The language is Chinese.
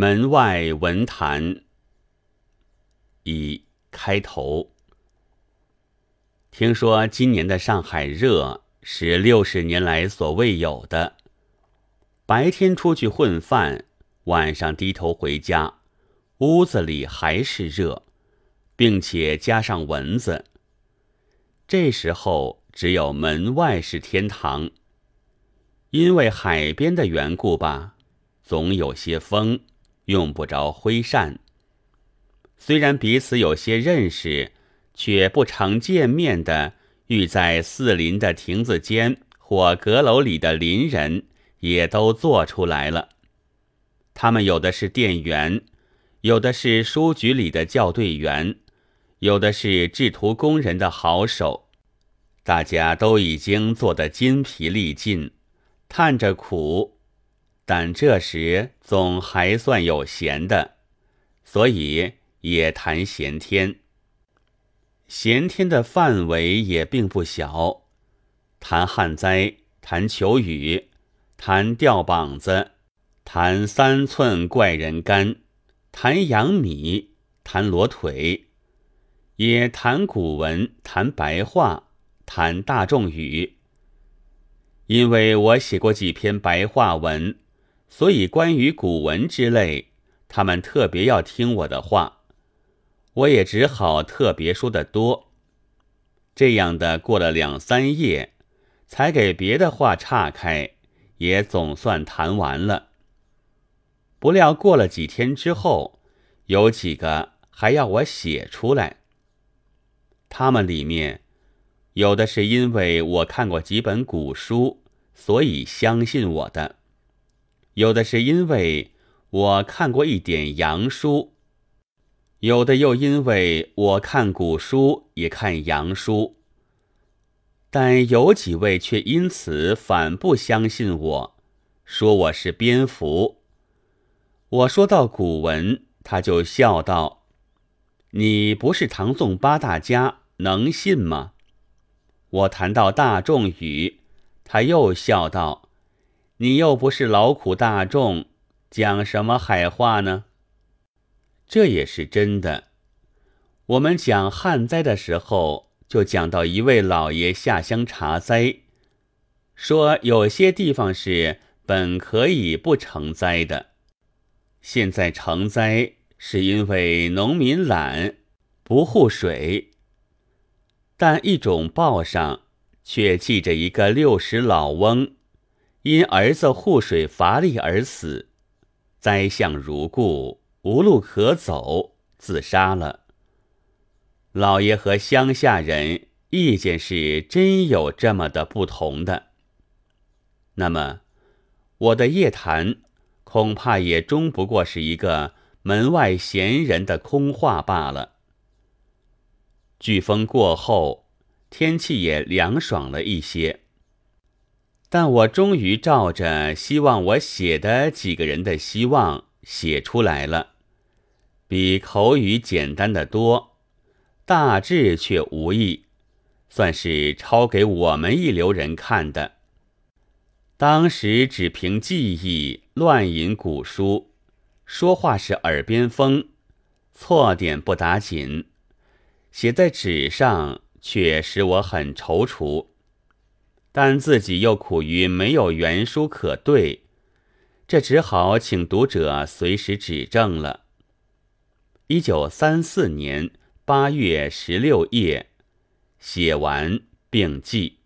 门外文坛一开头。听说今年的上海热是六十年来所未有的，白天出去混饭，晚上低头回家，屋子里还是热，并且加上蚊子。这时候只有门外是天堂，因为海边的缘故吧，总有些风。用不着挥扇，虽然彼此有些认识，却不常见面的，遇在四邻的亭子间或阁楼里的邻人，也都做出来了。他们有的是店员，有的是书局里的校对员，有的是制图工人的好手，大家都已经做得筋疲力尽，叹着苦。但这时总还算有闲的，所以也谈闲天。闲天的范围也并不小，谈旱灾，谈求雨，谈吊膀子，谈三寸怪人干，谈养米，谈裸腿，也谈古文，谈白话，谈大众语。因为我写过几篇白话文。所以，关于古文之类，他们特别要听我的话，我也只好特别说的多。这样的过了两三页，才给别的话岔开，也总算谈完了。不料过了几天之后，有几个还要我写出来。他们里面有的是因为我看过几本古书，所以相信我的。有的是因为我看过一点洋书，有的又因为我看古书也看洋书，但有几位却因此反不相信我，说我是蝙蝠。我说到古文，他就笑道：“你不是唐宋八大家，能信吗？”我谈到大众语，他又笑道。你又不是劳苦大众，讲什么海话呢？这也是真的。我们讲旱灾的时候，就讲到一位老爷下乡查灾，说有些地方是本可以不成灾的，现在成灾是因为农民懒，不护水。但一种报上却记着一个六十老翁。因儿子护水乏力而死，灾相如故，无路可走，自杀了。老爷和乡下人意见是真有这么的不同的。那么，我的夜谈恐怕也终不过是一个门外闲人的空话罢了。飓风过后，天气也凉爽了一些。但我终于照着希望我写的几个人的希望写出来了，比口语简单的多，大致却无异，算是抄给我们一流人看的。当时只凭记忆乱引古书，说话是耳边风，错点不打紧，写在纸上却使我很踌躇。但自己又苦于没有原书可对，这只好请读者随时指正了。一九三四年八月十六夜，写完并记。